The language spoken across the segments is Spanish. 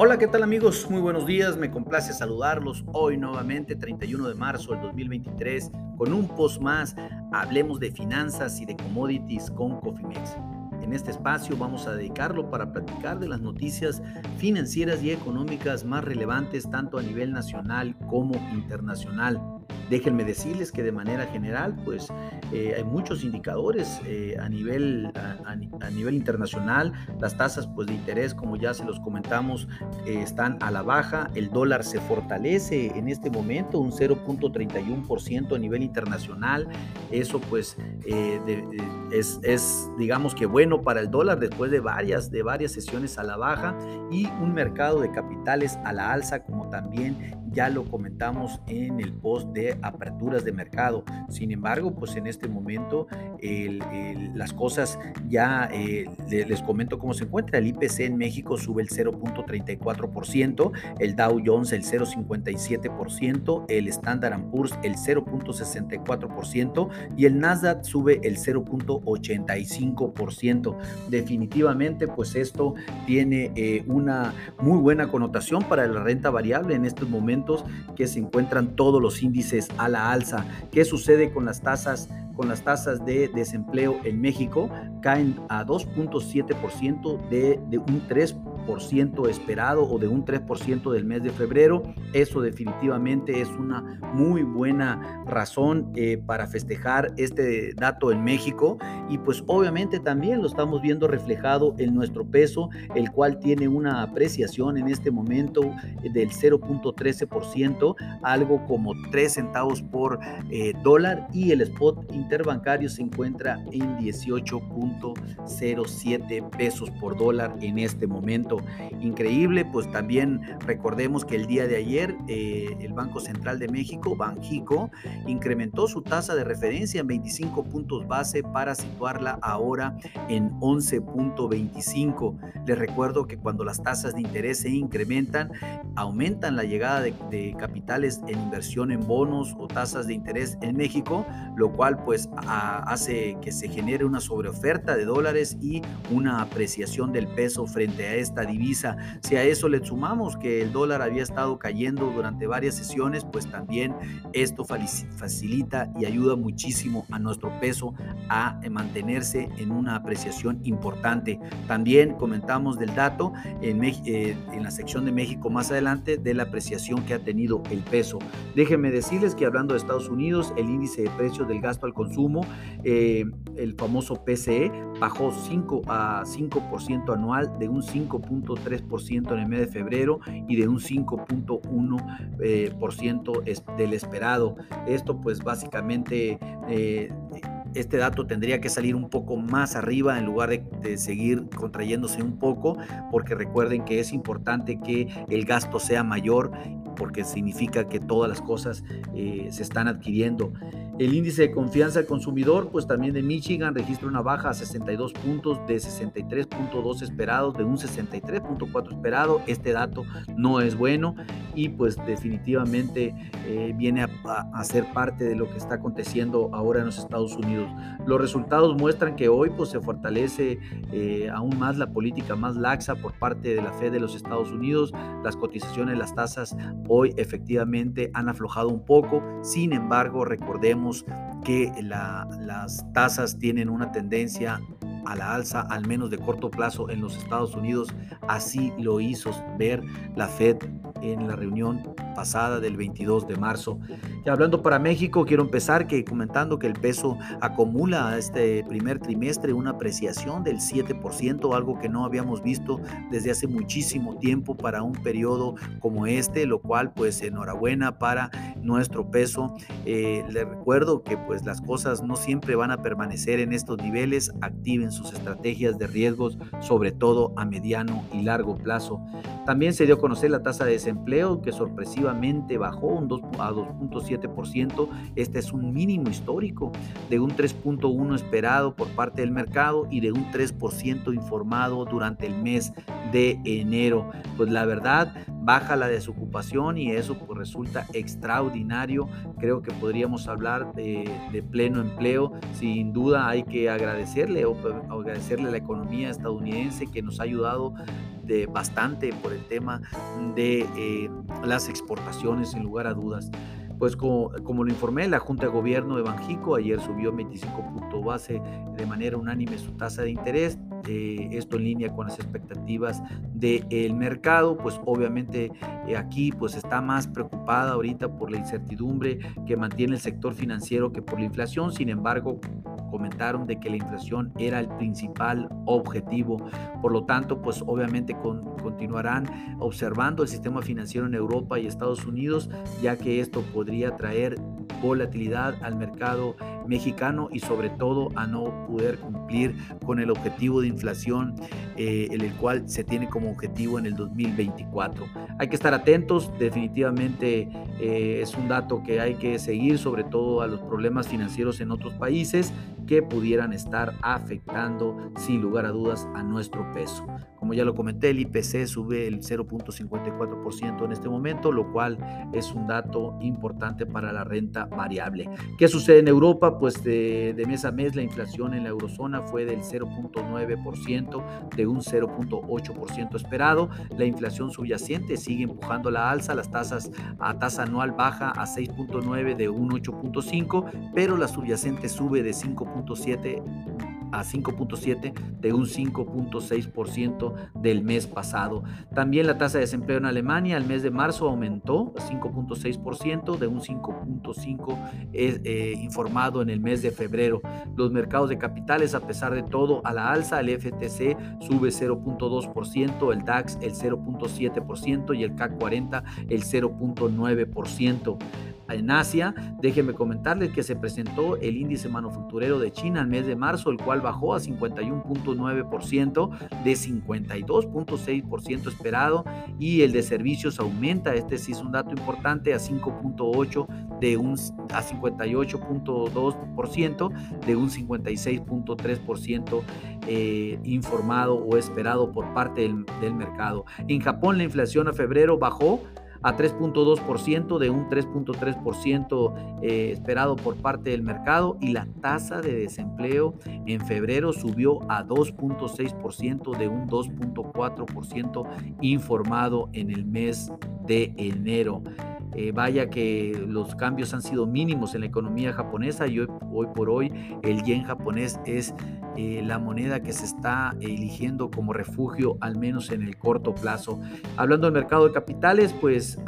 Hola, ¿qué tal amigos? Muy buenos días, me complace saludarlos hoy nuevamente, 31 de marzo del 2023, con un post más, hablemos de finanzas y de commodities con Cofimex. En este espacio vamos a dedicarlo para platicar de las noticias financieras y económicas más relevantes tanto a nivel nacional como internacional. Déjenme decirles que de manera general, pues eh, hay muchos indicadores eh, a, nivel, a, nivel internacional. Las tasas pues, de interés, como ya se los comentamos, eh, están a la baja. El dólar se fortalece en este momento un 0.31% a nivel internacional. Eso pues es, es, digamos que bueno para el dólar después de varias, de varias sesiones a la baja y un mercado de capitales a la alza como también ya lo comentamos en el post de aperturas de mercado. Sin embargo, pues en este momento las cosas ya eh, les comento cómo se encuentra. El IPC en México sube el 0.34%, el Dow Jones el 0.57%, el Standard Poor's el 0.64% y el Nasdaq sube el 0.85%. Definitivamente, pues esto tiene eh, una muy buena connotación para la renta variable en estos momentos que se encuentran todos los índices a la alza. ¿Qué sucede con las tasas con las tasas de desempleo en México caen a 2.7% de, de un 3% esperado o de un 3% del mes de febrero. Eso definitivamente es una muy buena razón eh, para festejar este dato en México y pues obviamente también lo estamos viendo reflejado en nuestro peso, el cual tiene una apreciación en este momento del 0.13%, algo como 3 centavos por eh, dólar y el spot interbancario se encuentra en 18.07 pesos por dólar en este momento. Increíble, pues también recordemos que el día de ayer eh, el Banco Central de México, Banjico, incrementó su tasa de referencia en 25 puntos base para situarla ahora en 11.25. Les recuerdo que cuando las tasas de interés se incrementan, aumentan la llegada de, capitales en inversión en bonos o tasas de interés en México, lo cual pues hace que se genere una sobreoferta de dólares y una apreciación del peso frente a esta divisa. Si a eso le sumamos que el dólar había estado cayendo durante varias sesiones, pues también esto facilita y ayuda muchísimo a nuestro peso a mantenerse en una apreciación importante. También comentamos del dato en, eh, en la sección de México más adelante de la apreciación que ha tenido el peso. Déjenme decirles que hablando de Estados Unidos, el índice de precios del gasto al consumo eh, el famoso PCE, bajó 5 a 5% anual de un 5.3% en el mes de febrero y de un 5.1% eh, del esperado. Esto pues básicamente... Eh, este dato tendría que salir un poco más arriba en lugar de, seguir contrayéndose un poco, porque recuerden que es importante que el gasto sea mayor, porque significa que todas las cosas se están adquiriendo. El índice de confianza del consumidor, pues también de Michigan, registra una baja a 62 puntos de 63.2 esperados, de un 63.4 esperado. Este dato no es bueno y pues definitivamente eh, viene a, ser parte de lo que está aconteciendo ahora en los Estados Unidos. Los resultados muestran que hoy pues se fortalece eh, aún más la política más laxa por parte de la Fed de los Estados Unidos. Las cotizaciones, las tasas hoy efectivamente han aflojado un poco. Sin embargo, recordemos que las tasas tienen una tendencia a la alza, al menos de corto plazo en los Estados Unidos. Así lo hizo ver la Fed en la reunión pasada del 22 de marzo. Y hablando para México, quiero empezar que comentando que el peso acumula este primer trimestre una apreciación del 7%, algo que no habíamos visto desde hace muchísimo tiempo para un periodo como este, lo cual pues enhorabuena para nuestro peso. Eh, les recuerdo que pues las cosas no siempre van a permanecer en estos niveles, activen sus estrategias de riesgos, sobre todo a mediano y largo plazo. También se dio a conocer la tasa de desempleo que bajó un 2, a 2.7%. Este es un mínimo histórico de un 3.1 esperado por parte del mercado y de un 3% informado durante el mes de enero. Pues la verdad, baja la desocupación y eso pues resulta extraordinario. Creo que podríamos hablar de, pleno empleo. Sin duda hay que agradecerle o agradecerle a la economía estadounidense que nos ha ayudado de bastante por el tema de eh, las exportaciones, sin lugar a dudas. Pues como, como, lo informé, la Junta de Gobierno de Banjico ayer subió 25 puntos base de manera unánime su tasa de interés. Eh, esto en línea con las expectativas del mercado, pues obviamente eh, aquí pues está más preocupada ahorita por la incertidumbre que mantiene el sector financiero que por la inflación, sin embargo comentaron de que la inflación era el principal objetivo. Por lo tanto, pues obviamente continuarán observando el sistema financiero en Europa y Estados Unidos, ya que esto podría traer volatilidad al mercado mexicano y sobre todo a no poder cumplir con el objetivo de inflación eh, el cual se tiene como objetivo en el 2024. Hay que estar atentos, definitivamente eh, es un dato que hay que seguir, sobre todo a los problemas financieros en otros países que pudieran estar afectando sin lugar a dudas a nuestro peso. Como ya lo comenté, el IPC sube el 0.54% en este momento, lo cual es un dato importante para la renta variable. ¿Qué sucede en Europa? Pues de, mes a mes la inflación en la eurozona fue del 0.9%, de un 0.8% esperado. La inflación subyacente sigue empujando la alza, las tasas a tasa anual baja a 6.9 de un 8.5, pero la subyacente sube de 5.7 a 5.7 de un 5.6% del mes pasado. También la tasa de desempleo en Alemania al mes de marzo aumentó a 5.6% de un 5.5 eh, informado en el mes de febrero. Los mercados de capitales, a pesar de todo, a la alza, el FTC sube 0.2%, el DAX el 0.7% y el CAC 40 el 0.9% en Asia. Déjenme comentarles que se presentó el índice manufacturero de China al mes de marzo, el cual bajó a 51.9% de 52.6% esperado y el de servicios aumenta, este sí es un dato importante, a 5.8 de un a 58.2% de un 56.3% eh, informado o esperado por parte del, del mercado. En Japón la inflación a febrero bajó a 3.2% de un 3.3% eh, esperado por parte del mercado y la tasa de desempleo en febrero subió a 2.6% de un 2.4% informado en el mes de enero. Eh, vaya que los cambios han sido mínimos en la economía japonesa y hoy, hoy por hoy el yen japonés es eh, la moneda que se está eligiendo como refugio, al menos en el corto plazo. Hablando del mercado de capitales, pues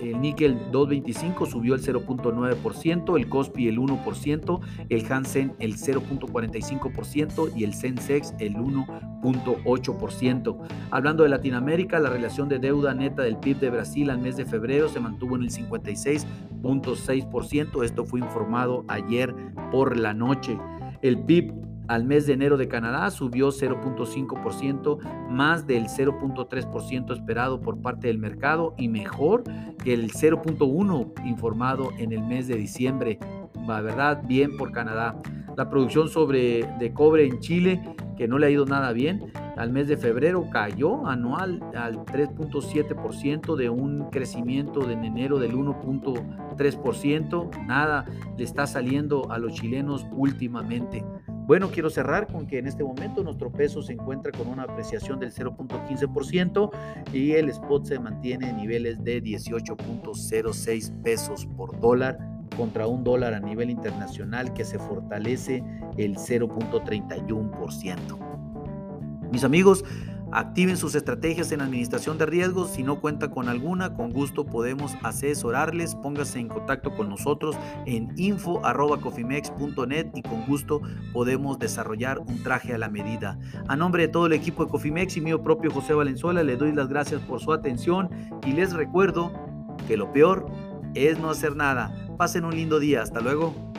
el níquel 225 subió el 0.9%, el Cospi el 1%, el Hansen el 0.45% y el Sensex el 1.8%. Hablando de Latinoamérica, la relación de deuda neta del PIB de Brasil al mes de febrero se mantuvo en el 56.6%. Esto fue informado ayer por la noche. El PIB al mes de enero de Canadá subió 0.5%, más del 0.3% esperado por parte del mercado y mejor que el 0.1% informado en el mes de diciembre. La verdad, bien por Canadá. La producción sobre, de cobre en Chile, que no le ha ido nada bien, al mes de febrero cayó anual al 3.7% de un crecimiento en enero del 1.3%. Nada le está saliendo a los chilenos últimamente. Bueno, quiero cerrar con que en este momento nuestro peso se encuentra con una apreciación del 0.15% y el spot se mantiene en niveles de 18.06 pesos por dólar contra un dólar a nivel internacional que se fortalece el 0.31%. Mis amigos, Activen sus estrategias en administración de riesgos. Si no cuenta con alguna, con gusto podemos asesorarles. Póngase en contacto con nosotros en info.cofimex.net y con gusto podemos desarrollar un traje a la medida. A nombre de todo el equipo de Cofimex y mío propio José Valenzuela, le doy las gracias por su atención y les recuerdo que lo peor es no hacer nada. Pasen un lindo día. Hasta luego.